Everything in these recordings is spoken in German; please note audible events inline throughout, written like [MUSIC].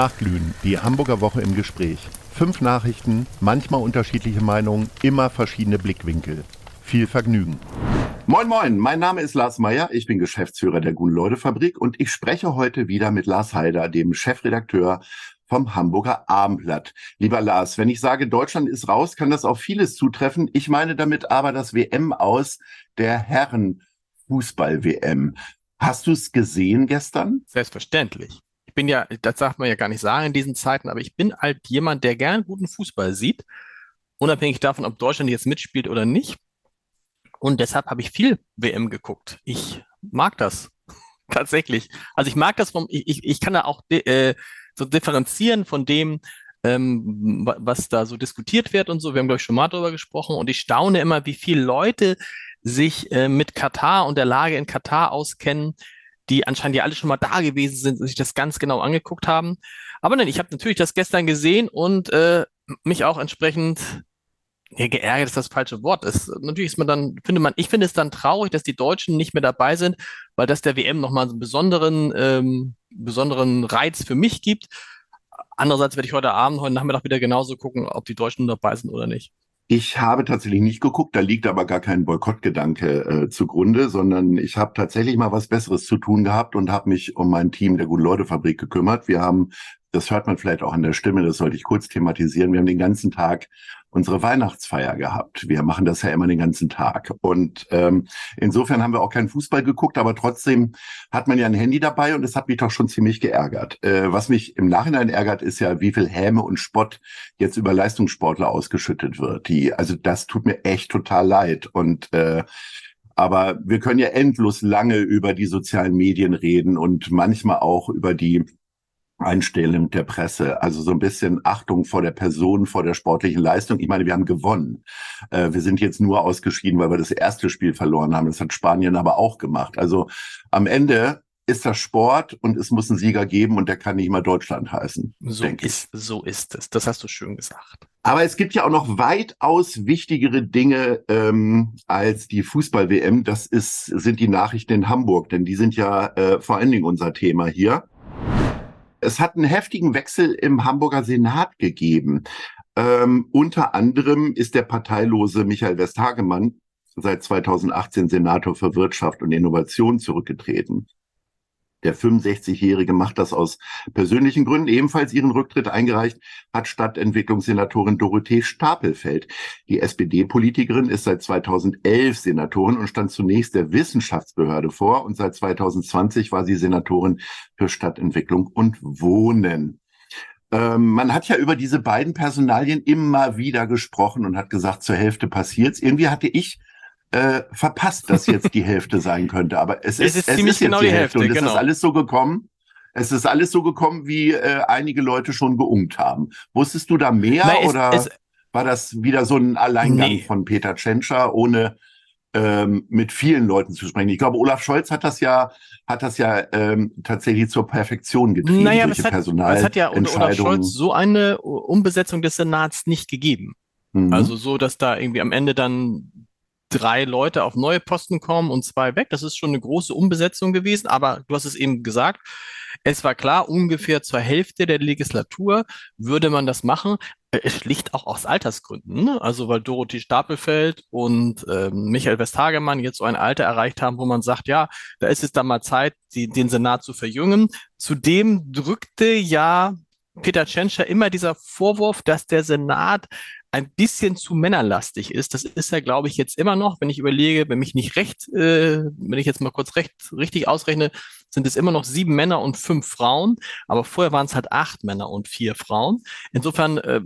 Nachglühen, die Hamburger Woche im Gespräch. Fünf Nachrichten, manchmal unterschiedliche Meinungen, immer verschiedene Blickwinkel. Viel Vergnügen. Moin Moin, mein Name ist Lars Meyer, ich bin Geschäftsführer der Guten-Leute-Fabrik und ich spreche heute wieder mit Lars Heider, dem Chefredakteur vom Hamburger Abendblatt. Lieber Lars, wenn ich sage, Deutschland ist raus, kann das auf vieles zutreffen. Ich meine damit aber das WM aus der Herren Fußball-WM. Hast du es gesehen gestern? Selbstverständlich ich bin ja, das darf man ja gar nicht sagen in diesen Zeiten, aber ich bin halt jemand, der gern guten Fußball sieht, unabhängig davon, ob Deutschland jetzt mitspielt oder nicht. Und deshalb habe ich viel WM geguckt. Ich mag das [LAUGHS] tatsächlich. Also ich mag das, vom, ich, ich, ich kann da auch äh, so differenzieren von dem, ähm, was da so diskutiert wird und so. Wir haben, glaube ich, schon mal darüber gesprochen. Und ich staune immer, wie viele Leute sich äh, mit Katar und der Lage in Katar auskennen, die anscheinend ja alle schon mal da gewesen sind und sich das ganz genau angeguckt haben. Aber nein, ich habe natürlich das gestern gesehen und äh, mich auch entsprechend ja, geärgert ist das falsche Wort. Es, natürlich ist man dann, finde man, ich finde es dann traurig, dass die Deutschen nicht mehr dabei sind, weil das der WM nochmal einen besonderen, ähm, besonderen Reiz für mich gibt. Andererseits werde ich heute Abend, heute Nachmittag wieder genauso gucken, ob die Deutschen dabei sind oder nicht. Ich habe tatsächlich nicht geguckt, da liegt aber gar kein Boykottgedanke äh, zugrunde, sondern ich habe tatsächlich mal was Besseres zu tun gehabt und habe mich um mein Team der Gute-Leute-Fabrik gekümmert. Wir haben, das hört man vielleicht auch an der Stimme, das sollte ich kurz thematisieren, wir haben den ganzen Tag unsere Weihnachtsfeier gehabt. Wir machen das ja immer den ganzen Tag. Und ähm, insofern haben wir auch keinen Fußball geguckt, aber trotzdem hat man ja ein Handy dabei und es hat mich doch schon ziemlich geärgert. Äh, was mich im Nachhinein ärgert, ist ja, wie viel Häme und Spott jetzt über Leistungssportler ausgeschüttet wird. Die, also das tut mir echt total leid. Und äh, aber wir können ja endlos lange über die sozialen Medien reden und manchmal auch über die Einstellung der Presse, also so ein bisschen Achtung vor der Person, vor der sportlichen Leistung. Ich meine, wir haben gewonnen. Äh, wir sind jetzt nur ausgeschieden, weil wir das erste Spiel verloren haben. Das hat Spanien aber auch gemacht. Also am Ende ist das Sport und es muss einen Sieger geben und der kann nicht mal Deutschland heißen. So ist, so ist es. Das hast du schön gesagt. Aber es gibt ja auch noch weitaus wichtigere Dinge ähm, als die Fußball-WM. Das ist, sind die Nachrichten in Hamburg, denn die sind ja äh, vor allen Dingen unser Thema hier. Es hat einen heftigen Wechsel im Hamburger Senat gegeben. Ähm, unter anderem ist der parteilose Michael Westhagemann seit 2018 Senator für Wirtschaft und Innovation zurückgetreten. Der 65-Jährige macht das aus persönlichen Gründen. Ebenfalls ihren Rücktritt eingereicht hat Stadtentwicklungssenatorin Dorothee Stapelfeld. Die SPD-Politikerin ist seit 2011 Senatorin und stand zunächst der Wissenschaftsbehörde vor und seit 2020 war sie Senatorin für Stadtentwicklung und Wohnen. Ähm, man hat ja über diese beiden Personalien immer wieder gesprochen und hat gesagt, zur Hälfte passiert's. Irgendwie hatte ich äh, verpasst, dass jetzt die Hälfte sein könnte. Aber es, es ist, es ziemlich ist genau die Hälfte. Und es genau. ist alles so gekommen. Es ist alles so gekommen, wie äh, einige Leute schon geungt haben. Wusstest du da mehr Nein, oder es, war das wieder so ein Alleingang nee. von Peter Tschentscher, ohne ähm, mit vielen Leuten zu sprechen? Ich glaube, Olaf Scholz hat das ja hat das ja ähm, tatsächlich zur Perfektion getrieben. Naja, es hat, es hat ja Olaf Scholz so eine Umbesetzung des Senats nicht gegeben. Mhm. Also so, dass da irgendwie am Ende dann drei Leute auf neue Posten kommen und zwei weg. Das ist schon eine große Umbesetzung gewesen, aber du hast es eben gesagt, es war klar, ungefähr zur Hälfte der Legislatur würde man das machen. Es schlicht auch aus Altersgründen. Ne? Also weil Dorothee Stapelfeld und ähm, Michael Westhagemann jetzt so ein Alter erreicht haben, wo man sagt, ja, da ist es dann mal Zeit, die, den Senat zu verjüngen. Zudem drückte ja Peter Tschentscher immer dieser Vorwurf, dass der Senat ein bisschen zu männerlastig ist. Das ist er, glaube ich, jetzt immer noch. Wenn ich überlege, wenn mich nicht recht, äh, wenn ich jetzt mal kurz recht richtig ausrechne, sind es immer noch sieben Männer und fünf Frauen. Aber vorher waren es halt acht Männer und vier Frauen. Insofern äh,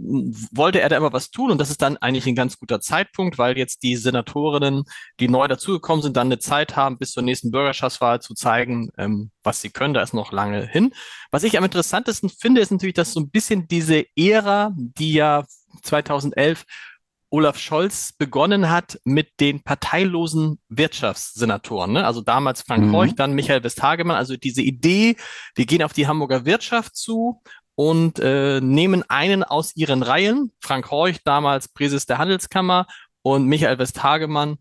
wollte er da immer was tun und das ist dann eigentlich ein ganz guter Zeitpunkt, weil jetzt die Senatorinnen, die neu dazugekommen sind, dann eine Zeit haben, bis zur nächsten Bürgerschaftswahl zu zeigen, ähm, was sie können. Da ist noch lange hin. Was ich am interessantesten finde, ist natürlich, dass so ein bisschen diese Ära, die ja 2011 Olaf Scholz begonnen hat mit den parteilosen Wirtschaftssenatoren. Ne? Also damals Frank mhm. Dann Michael Westhagemann. Also diese Idee, wir gehen auf die Hamburger Wirtschaft zu und äh, nehmen einen aus ihren Reihen. Frank Reuch, damals Präses der Handelskammer und Michael Westhagemann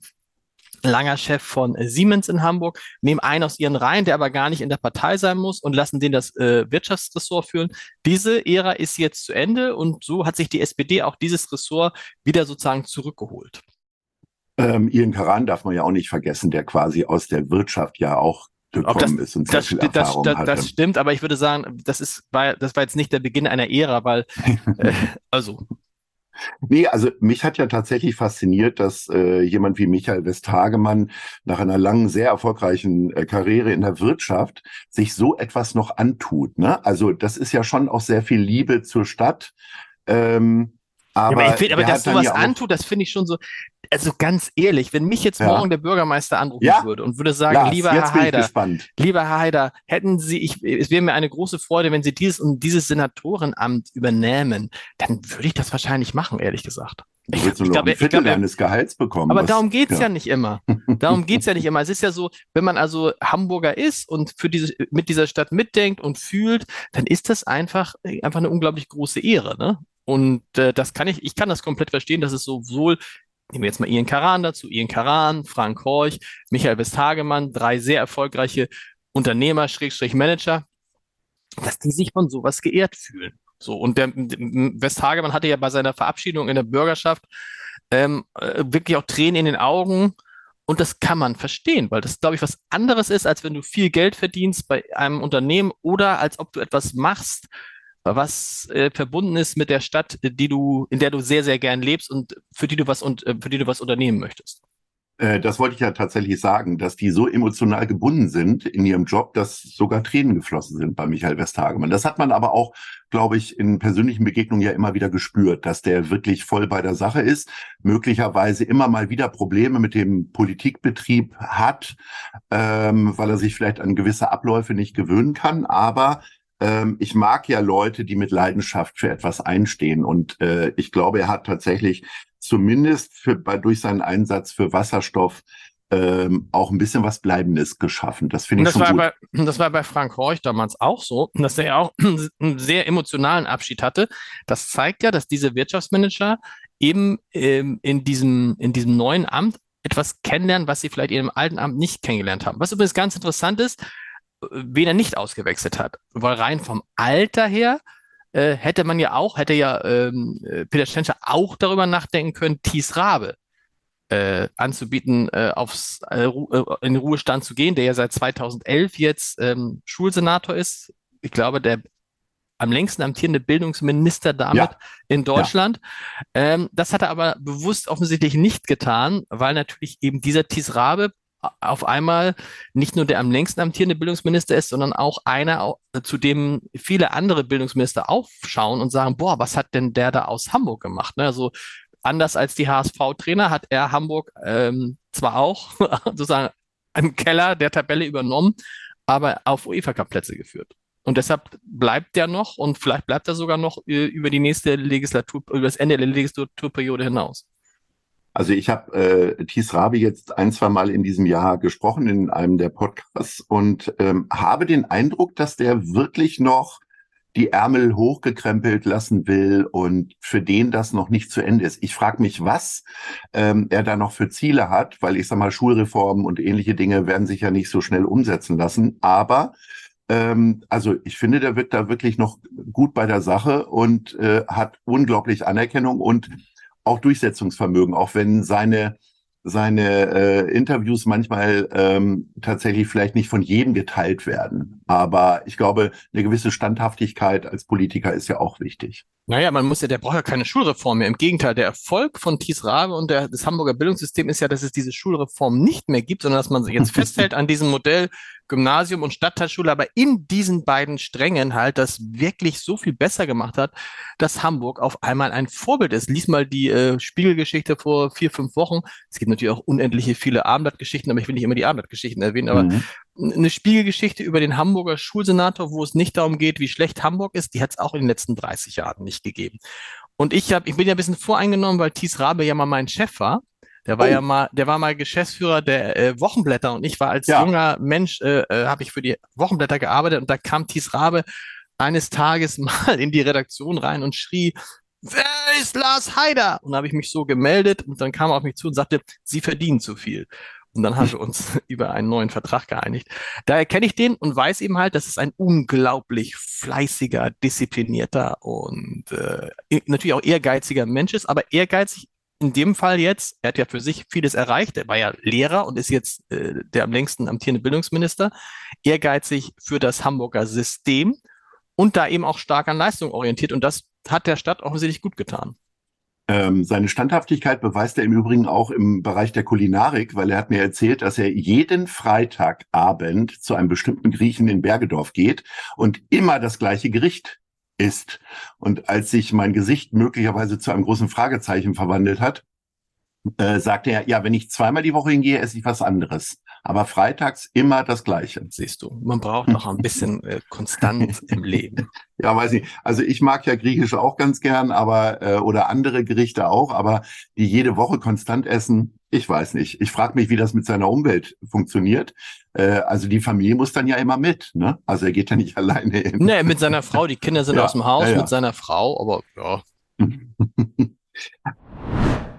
langer Chef von Siemens in Hamburg, nehmen einen aus ihren Reihen, der aber gar nicht in der Partei sein muss und lassen den das äh, Wirtschaftsressort führen. Diese Ära ist jetzt zu Ende und so hat sich die SPD auch dieses Ressort wieder sozusagen zurückgeholt. Ähm, Ian Karan darf man ja auch nicht vergessen, der quasi aus der Wirtschaft ja auch gekommen das, ist und sehr das, viel Erfahrung das, das, das stimmt, aber ich würde sagen, das ist, war, das war jetzt nicht der Beginn einer Ära, weil, [LAUGHS] äh, also. Nee, also mich hat ja tatsächlich fasziniert, dass äh, jemand wie Michael Westhagemann nach einer langen, sehr erfolgreichen äh, Karriere in der Wirtschaft sich so etwas noch antut. Ne? Also das ist ja schon auch sehr viel Liebe zur Stadt. Ähm, aber, ja, aber, find, aber dass du was antut, das finde ich schon so. Also ganz ehrlich, wenn mich jetzt ja. morgen der Bürgermeister anrufen ja? würde und würde sagen, Lars, lieber Herr Haider, lieber Herr Haider, hätten Sie, ich, es wäre mir eine große Freude, wenn Sie dieses und dieses Senatorenamt übernehmen, dann würde ich das wahrscheinlich machen, ehrlich gesagt. Du willst nur ich glaub, ein Viertel glaub, deines Gehalts bekommen. Aber was, darum geht's ja. ja nicht immer. [LAUGHS] Darum geht's ja nicht immer. Es ist ja so, wenn man also Hamburger ist und für diese, mit dieser Stadt mitdenkt und fühlt, dann ist das einfach, einfach eine unglaublich große Ehre. Ne? Und äh, das kann ich, ich kann das komplett verstehen, dass es sowohl, nehmen wir jetzt mal Ian Karan dazu, Ian Karan, Frank Horch, Michael Westhagemann, drei sehr erfolgreiche Unternehmer, Schrägstrich Manager, dass die sich von sowas geehrt fühlen. So, und der, Westhagemann hatte ja bei seiner Verabschiedung in der Bürgerschaft ähm, äh, wirklich auch Tränen in den Augen. Und das kann man verstehen, weil das, glaube ich, was anderes ist, als wenn du viel Geld verdienst bei einem Unternehmen oder als ob du etwas machst, was äh, verbunden ist mit der Stadt, die du, in der du sehr, sehr gern lebst und für die du was und äh, für die du was unternehmen möchtest. Äh, das wollte ich ja tatsächlich sagen, dass die so emotional gebunden sind in ihrem Job, dass sogar Tränen geflossen sind bei Michael Westhagemann. Das hat man aber auch, glaube ich, in persönlichen Begegnungen ja immer wieder gespürt, dass der wirklich voll bei der Sache ist, möglicherweise immer mal wieder Probleme mit dem Politikbetrieb hat, ähm, weil er sich vielleicht an gewisse Abläufe nicht gewöhnen kann, aber ähm, ich mag ja Leute, die mit Leidenschaft für etwas einstehen. Und äh, ich glaube, er hat tatsächlich zumindest für, bei, durch seinen Einsatz für Wasserstoff ähm, auch ein bisschen was Bleibendes geschaffen. Das finde ich das schon war gut. Bei, [CLEARS THROAT] das war bei Frank Horch damals auch so, dass er auch [CLEARS THROAT] einen sehr emotionalen Abschied hatte. Das zeigt ja, dass diese Wirtschaftsmanager eben ähm, in, diesem, in diesem neuen Amt etwas kennenlernen, was sie vielleicht in ihrem alten Amt nicht kennengelernt haben. Was übrigens ganz interessant ist, wen er nicht ausgewechselt hat. Weil rein vom Alter her äh, hätte man ja auch, hätte ja ähm, äh, Peter Stenscher auch darüber nachdenken können, Thies Rabe äh, anzubieten, äh, aufs, äh, äh in den Ruhestand zu gehen, der ja seit 2011 jetzt ähm, Schulsenator ist. Ich glaube, der am längsten amtierende Bildungsminister damit ja. in Deutschland. Ja. Ähm, das hat er aber bewusst offensichtlich nicht getan, weil natürlich eben dieser Thies Rabe auf einmal nicht nur der am längsten amtierende Bildungsminister ist, sondern auch einer, zu dem viele andere Bildungsminister aufschauen und sagen, boah, was hat denn der da aus Hamburg gemacht? Ne? Also anders als die HSV-Trainer hat er Hamburg ähm, zwar auch [LAUGHS] sozusagen im Keller der Tabelle übernommen, aber auf UEFA-Cup-Plätze geführt. Und deshalb bleibt er noch und vielleicht bleibt er sogar noch äh, über die nächste Legislatur, über das Ende der Legislaturperiode hinaus. Also ich habe äh, Thies Rabi jetzt ein, zwei Mal in diesem Jahr gesprochen in einem der Podcasts und ähm, habe den Eindruck, dass der wirklich noch die Ärmel hochgekrempelt lassen will und für den das noch nicht zu Ende ist. Ich frage mich, was ähm, er da noch für Ziele hat, weil ich sag mal, Schulreformen und ähnliche Dinge werden sich ja nicht so schnell umsetzen lassen. Aber ähm, also ich finde, der wird da wirklich noch gut bei der Sache und äh, hat unglaublich Anerkennung und auch Durchsetzungsvermögen, auch wenn seine seine äh, Interviews manchmal ähm, tatsächlich vielleicht nicht von jedem geteilt werden. Aber ich glaube, eine gewisse Standhaftigkeit als Politiker ist ja auch wichtig. Naja, man muss ja, der braucht ja keine Schulreform mehr. Im Gegenteil, der Erfolg von Thies Rabe und der, des Hamburger Bildungssystems ist ja, dass es diese Schulreform nicht mehr gibt, sondern dass man jetzt [LAUGHS] festhält an diesem Modell, Gymnasium und Stadtteilschule, aber in diesen beiden Strängen halt das wirklich so viel besser gemacht hat, dass Hamburg auf einmal ein Vorbild ist. Lies mal die äh, Spiegelgeschichte vor vier, fünf Wochen. Es gibt natürlich auch unendliche viele Abendblattgeschichten, aber ich will nicht immer die Abendblattgeschichten erwähnen, aber mhm. Eine Spiegelgeschichte über den Hamburger Schulsenator, wo es nicht darum geht, wie schlecht Hamburg ist, die hat es auch in den letzten 30 Jahren nicht gegeben. Und ich habe, ich bin ja ein bisschen voreingenommen, weil Thies Rabe ja mal mein Chef war. Der war oh. ja mal, der war mal Geschäftsführer der äh, Wochenblätter und ich war als ja. junger Mensch, äh, äh, habe ich für die Wochenblätter gearbeitet und da kam Thies Rabe eines Tages [LAUGHS] mal in die Redaktion rein und schrie, wer ist Lars Haider? Und da habe ich mich so gemeldet und dann kam er auf mich zu und sagte, Sie verdienen zu viel. Und dann haben wir uns [LAUGHS] über einen neuen Vertrag geeinigt. Daher kenne ich den und weiß eben halt, dass es ein unglaublich fleißiger, disziplinierter und äh, natürlich auch ehrgeiziger Mensch ist, aber ehrgeizig in dem Fall jetzt, er hat ja für sich vieles erreicht, er war ja Lehrer und ist jetzt äh, der am längsten amtierende Bildungsminister, ehrgeizig für das Hamburger System und da eben auch stark an Leistung orientiert und das hat der Stadt offensichtlich gut getan. Ähm, seine Standhaftigkeit beweist er im Übrigen auch im Bereich der Kulinarik, weil er hat mir erzählt, dass er jeden Freitagabend zu einem bestimmten Griechen in Bergedorf geht und immer das gleiche Gericht isst. Und als sich mein Gesicht möglicherweise zu einem großen Fragezeichen verwandelt hat, äh, sagte er, ja, wenn ich zweimal die Woche hingehe, esse ich was anderes. Aber freitags immer das Gleiche. Siehst du, man braucht noch ein bisschen äh, Konstanz [LAUGHS] im Leben. Ja, weiß nicht. Also ich mag ja Griechisch auch ganz gern, aber äh, oder andere Gerichte auch, aber die jede Woche konstant essen, ich weiß nicht. Ich frage mich, wie das mit seiner Umwelt funktioniert. Äh, also die Familie muss dann ja immer mit, ne? Also er geht ja nicht [LAUGHS] alleine hin. Nee, mit seiner Frau, die Kinder sind ja, aus dem Haus, ja, ja. mit seiner Frau, aber ja. [LAUGHS]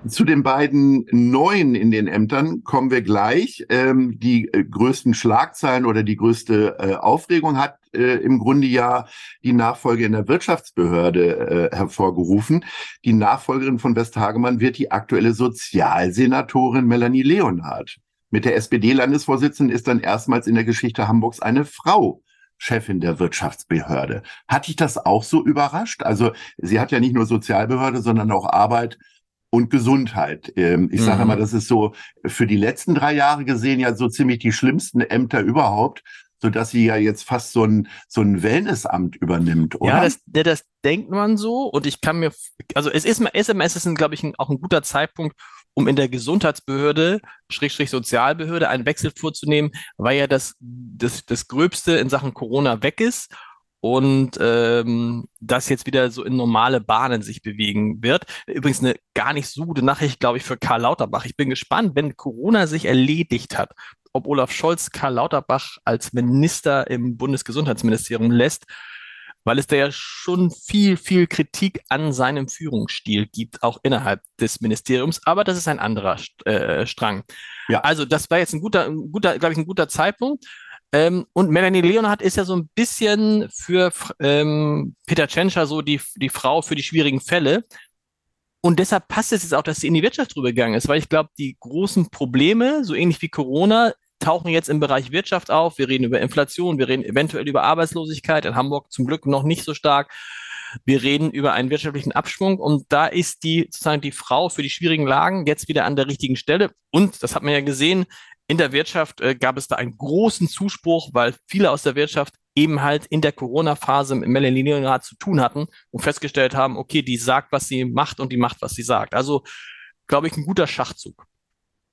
Zu den beiden Neuen in den Ämtern kommen wir gleich. Ähm, die äh, größten Schlagzeilen oder die größte äh, Aufregung hat äh, im Grunde ja die Nachfolge in der Wirtschaftsbehörde äh, hervorgerufen. Die Nachfolgerin von Westhagemann wird die aktuelle Sozialsenatorin Melanie Leonhardt. Mit der SPD-Landesvorsitzenden ist dann erstmals in der Geschichte Hamburgs eine Frau Chefin der Wirtschaftsbehörde. Hat dich das auch so überrascht? Also sie hat ja nicht nur Sozialbehörde, sondern auch Arbeit und Gesundheit. Ähm, ich sage mhm. immer, das ist so für die letzten drei Jahre gesehen ja so ziemlich die schlimmsten Ämter überhaupt so dass sie ja jetzt fast so ein, so ein Wellnessamt übernimmt, oder? Ja, das, das denkt man so. Und ich kann mir, also es ist, SMS ist, glaube ich, ein, auch ein guter Zeitpunkt, um in der Gesundheitsbehörde, Schrägstrich Sozialbehörde, einen Wechsel vorzunehmen, weil ja das, das, das Gröbste in Sachen Corona weg ist und ähm, das jetzt wieder so in normale Bahnen sich bewegen wird. Übrigens eine gar nicht so gute Nachricht, glaube ich, für Karl Lauterbach. Ich bin gespannt, wenn Corona sich erledigt hat, ob Olaf Scholz Karl Lauterbach als Minister im Bundesgesundheitsministerium lässt, weil es da ja schon viel, viel Kritik an seinem Führungsstil gibt, auch innerhalb des Ministeriums. Aber das ist ein anderer äh, Strang. Ja. Also das war jetzt ein guter, ein guter, glaube ich, ein guter Zeitpunkt. Ähm, und Melanie Leonhardt ist ja so ein bisschen für ähm, Peter Tschentscher so die, die Frau für die schwierigen Fälle. Und deshalb passt es jetzt auch, dass sie in die Wirtschaft rübergegangen ist, weil ich glaube, die großen Probleme, so ähnlich wie Corona, tauchen jetzt im Bereich Wirtschaft auf. Wir reden über Inflation, wir reden eventuell über Arbeitslosigkeit, in Hamburg zum Glück noch nicht so stark. Wir reden über einen wirtschaftlichen Abschwung und da ist die sozusagen die Frau für die schwierigen Lagen jetzt wieder an der richtigen Stelle. Und das hat man ja gesehen, in der Wirtschaft äh, gab es da einen großen Zuspruch, weil viele aus der Wirtschaft eben halt in der Corona-Phase mit Melanie zu tun hatten und festgestellt haben, okay, die sagt, was sie macht und die macht, was sie sagt. Also, glaube ich, ein guter Schachzug.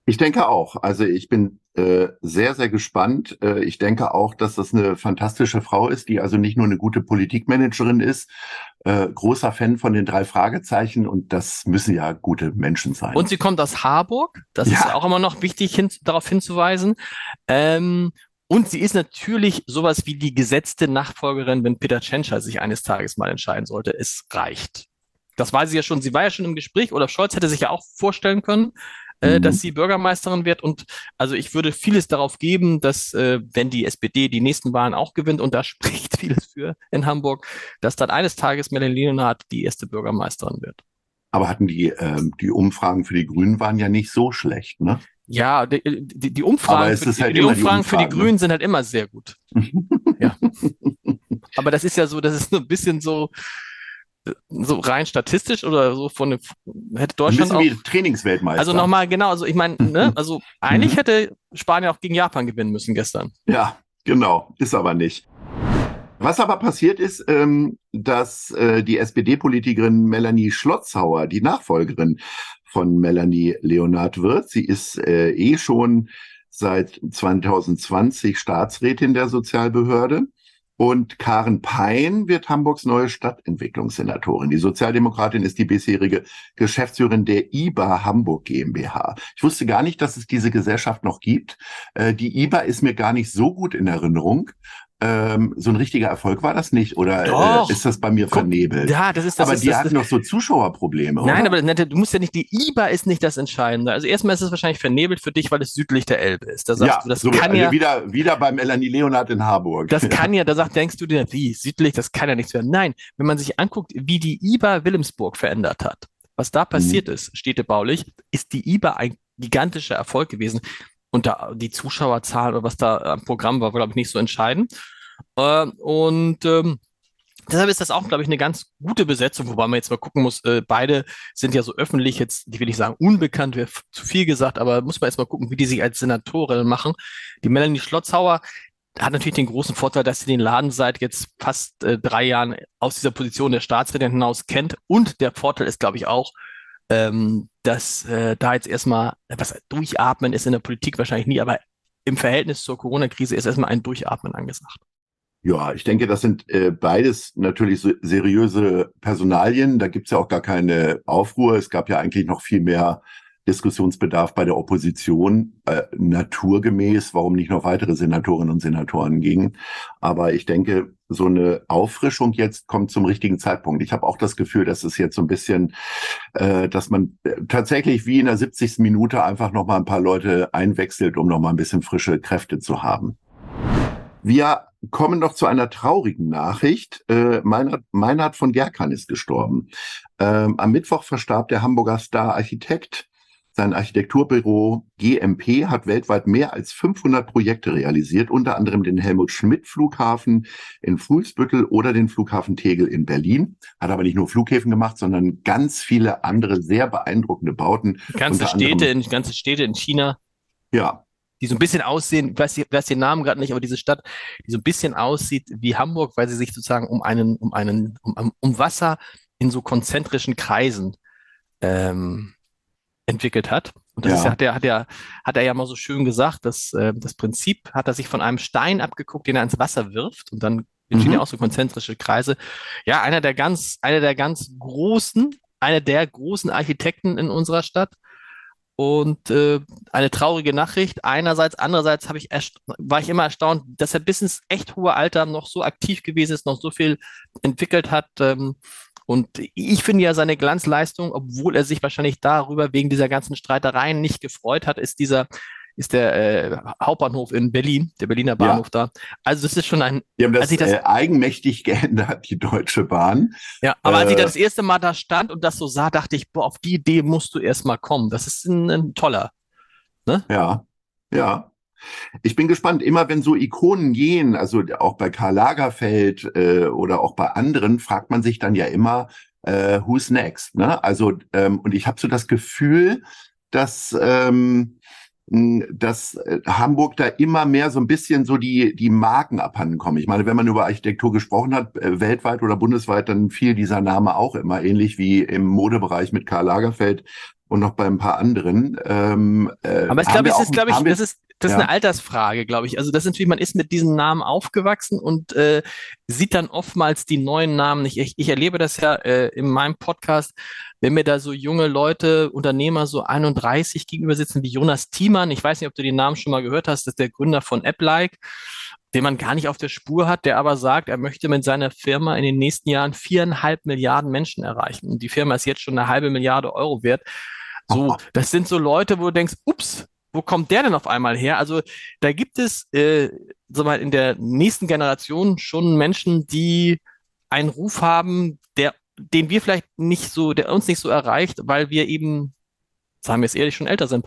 Ich denke auch. Also ich bin äh, sehr, sehr gespannt. Äh, ich denke auch, dass das eine fantastische Frau ist, die also nicht nur eine gute Politikmanagerin ist, äh, großer Fan von den drei Fragezeichen und das müssen ja gute Menschen sein. Und sie kommt aus Harburg. Das ja. ist auch immer noch wichtig, hin, darauf hinzuweisen. Ähm, und sie ist natürlich sowas wie die gesetzte Nachfolgerin, wenn Peter Tschentscher sich eines Tages mal entscheiden sollte. Es reicht. Das war sie ja schon. Sie war ja schon im Gespräch. Olaf Scholz hätte sich ja auch vorstellen können, äh, mhm. dass sie Bürgermeisterin wird. Und also ich würde vieles darauf geben, dass äh, wenn die SPD die nächsten Wahlen auch gewinnt, und da [LAUGHS] spricht vieles für in Hamburg, dass dann eines Tages Melanie Leonhardt die erste Bürgermeisterin wird. Aber hatten die, ähm, die Umfragen für die Grünen waren ja nicht so schlecht, ne? Ja, die, die, die Umfragen, für, halt die, Umfragen, Umfragen für die Grünen sind halt immer sehr gut. [LAUGHS] ja. Aber das ist ja so, das ist so ein bisschen so, so rein statistisch oder so von hätte Deutschland auch, Trainingsweltmeister. Also nochmal genau, also ich meine, [LAUGHS] ne, also eigentlich hätte Spanien auch gegen Japan gewinnen müssen gestern. Ja, genau, ist aber nicht. Was aber passiert ist, ähm, dass äh, die SPD-Politikerin Melanie Schlotzhauer, die Nachfolgerin von Melanie Leonard wird, sie ist äh, eh schon seit 2020 Staatsrätin der Sozialbehörde und Karen Pein wird Hamburgs neue Stadtentwicklungssenatorin. Die Sozialdemokratin ist die bisherige Geschäftsführerin der IBA Hamburg GmbH. Ich wusste gar nicht, dass es diese Gesellschaft noch gibt. Äh, die IBA ist mir gar nicht so gut in Erinnerung. Ähm, so ein richtiger Erfolg war das nicht? Oder äh, ist das bei mir vernebelt? Ja, das ist das. Aber ist, die das, hatten doch so Zuschauerprobleme. Nein, oder? aber du musst ja nicht, die IBA ist nicht das Entscheidende. Also erstmal ist es wahrscheinlich vernebelt für dich, weil es südlich der Elbe ist. Da sagst ja, du, das so, kann also ja. Wieder, wieder beim Elani Leonard in Harburg. Das [LAUGHS] kann ja, da sagt, denkst du dir, wie, südlich, das kann ja nichts werden. Nein, wenn man sich anguckt, wie die IBA Wilhelmsburg verändert hat, was da passiert mhm. ist, städtebaulich, ist die IBA ein gigantischer Erfolg gewesen. Und da die Zuschauerzahl oder was da am Programm war, war, glaube ich, nicht so entscheidend. Äh, und ähm, deshalb ist das auch, glaube ich, eine ganz gute Besetzung, wobei man jetzt mal gucken muss, äh, beide sind ja so öffentlich jetzt, die will ich sagen, unbekannt, wäre zu viel gesagt, aber muss man jetzt mal gucken, wie die sich als Senatorin machen. Die Melanie Schlotzhauer hat natürlich den großen Vorteil, dass sie den Laden seit jetzt fast äh, drei Jahren aus dieser Position der Staatsrätin hinaus kennt. Und der Vorteil ist, glaube ich, auch, ähm, dass äh, da jetzt erstmal, was durchatmen ist in der Politik wahrscheinlich nie, aber im Verhältnis zur Corona-Krise ist erstmal ein Durchatmen angesagt. Ja, ich denke, das sind äh, beides natürlich so seriöse Personalien. Da gibt's ja auch gar keine Aufruhr. Es gab ja eigentlich noch viel mehr Diskussionsbedarf bei der Opposition äh, naturgemäß, warum nicht noch weitere Senatorinnen und Senatoren gingen. Aber ich denke, so eine Auffrischung jetzt kommt zum richtigen Zeitpunkt. Ich habe auch das Gefühl, dass es jetzt so ein bisschen, äh, dass man äh, tatsächlich wie in der 70. Minute einfach noch mal ein paar Leute einwechselt, um noch mal ein bisschen frische Kräfte zu haben. Wir kommen noch zu einer traurigen Nachricht. Äh, Meinhard, Meinhard von Gerkan ist gestorben. Ähm, am Mittwoch verstarb der Hamburger Star-Architekt sein Architekturbüro GMP hat weltweit mehr als 500 Projekte realisiert, unter anderem den Helmut Schmidt Flughafen in Fuhlsbüttel oder den Flughafen Tegel in Berlin. Hat aber nicht nur Flughäfen gemacht, sondern ganz viele andere sehr beeindruckende Bauten. Ganze Städte in, ganze Städte in China. Ja. Die so ein bisschen aussehen, ich weiß, ich weiß den Namen gerade nicht, aber diese Stadt, die so ein bisschen aussieht wie Hamburg, weil sie sich sozusagen um einen, um einen, um, um Wasser in so konzentrischen Kreisen ähm, entwickelt hat. Und das ja. Ist, hat, er, hat, er, hat er ja mal so schön gesagt, dass äh, das Prinzip hat er sich von einem Stein abgeguckt, den er ins Wasser wirft und dann entstehen mhm. ja auch so konzentrische Kreise. Ja, einer der ganz, einer der ganz großen, einer der großen Architekten in unserer Stadt. Und äh, eine traurige Nachricht. Einerseits, andererseits habe ich war ich immer erstaunt, dass er bis ins echt hohe Alter noch so aktiv gewesen ist, noch so viel entwickelt hat. Ähm, und ich finde ja seine Glanzleistung, obwohl er sich wahrscheinlich darüber wegen dieser ganzen Streitereien nicht gefreut hat, ist dieser ist der äh, Hauptbahnhof in Berlin, der Berliner Bahnhof ja. da. Also das ist schon ein. Die haben das, das äh, eigenmächtig [LAUGHS] geändert, die Deutsche Bahn. Ja, aber äh, als ich da äh, das erste Mal da stand und das so sah, dachte ich, boah, auf die Idee musst du erst mal kommen. Das ist ein, ein toller. Ne? Ja, ja. Ich bin gespannt, immer wenn so Ikonen gehen, also auch bei Karl Lagerfeld äh, oder auch bei anderen, fragt man sich dann ja immer, äh, who's next? Ne? Also, ähm, und ich habe so das Gefühl, dass, ähm, dass äh, Hamburg da immer mehr so ein bisschen so die, die Marken abhanden kommen. Ich meine, wenn man über Architektur gesprochen hat, äh, weltweit oder bundesweit, dann fiel dieser Name auch immer ähnlich wie im Modebereich mit Karl Lagerfeld und noch bei ein paar anderen. Ähm, äh, Aber ich glaube, es ist, glaube ich, das ist, das ist ja. eine Altersfrage, glaube ich. Also das ist wie man ist mit diesen Namen aufgewachsen und äh, sieht dann oftmals die neuen Namen nicht. Ich, ich erlebe das ja äh, in meinem Podcast, wenn mir da so junge Leute, Unternehmer so 31 gegenüber sitzen wie Jonas Thiemann. Ich weiß nicht, ob du den Namen schon mal gehört hast. Das ist der Gründer von AppLike, den man gar nicht auf der Spur hat, der aber sagt, er möchte mit seiner Firma in den nächsten Jahren viereinhalb Milliarden Menschen erreichen. Und die Firma ist jetzt schon eine halbe Milliarde Euro wert. So, das sind so Leute, wo du denkst, ups, wo kommt der denn auf einmal her? Also da gibt es äh, so mal in der nächsten Generation schon Menschen, die einen Ruf haben, der, den wir vielleicht nicht so, der uns nicht so erreicht, weil wir eben, sagen wir es ehrlich, schon älter sind.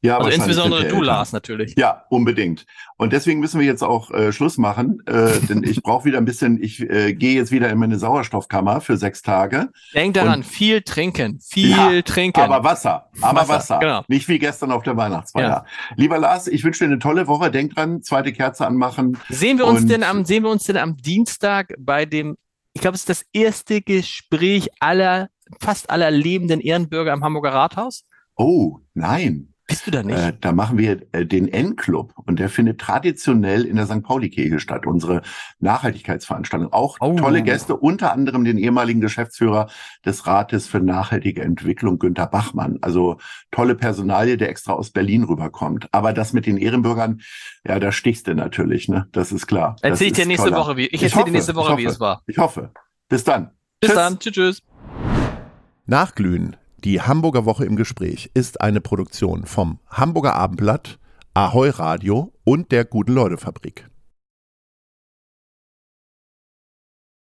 Ja, also insbesondere du, Lars, natürlich. Ja, unbedingt. Und deswegen müssen wir jetzt auch äh, Schluss machen, äh, [LAUGHS] denn ich brauche wieder ein bisschen, ich äh, gehe jetzt wieder in meine Sauerstoffkammer für sechs Tage. Denk daran, viel trinken, viel ja, trinken. Aber Wasser, aber Wasser. Wasser. Genau. Nicht wie gestern auf der Weihnachtsfeier. Ja. Lieber Lars, ich wünsche dir eine tolle Woche. Denk dran, zweite Kerze anmachen. Sehen wir uns denn am, sehen wir uns denn am Dienstag bei dem, ich glaube, es ist das erste Gespräch aller, fast aller lebenden Ehrenbürger am Hamburger Rathaus? Oh, nein. Bist du da nicht? Äh, da machen wir äh, den N-Club und der findet traditionell in der St. Pauli-Kirche statt, unsere Nachhaltigkeitsveranstaltung. Auch oh. tolle Gäste, unter anderem den ehemaligen Geschäftsführer des Rates für nachhaltige Entwicklung, Günter Bachmann. Also tolle Personalie, der extra aus Berlin rüberkommt. Aber das mit den Ehrenbürgern, ja, da stichst du natürlich, ne? Das ist klar. Erzähl ich dir nächste toller. Woche, wie, ich, ich erzähl dir nächste Woche, hoffe, wie es war. Ich hoffe. Bis dann. Bis tschüss. dann. Tschüss, tschüss. Nachglühen die Hamburger Woche im Gespräch ist eine Produktion vom Hamburger Abendblatt, Ahoi Radio und der Guten Leute Fabrik.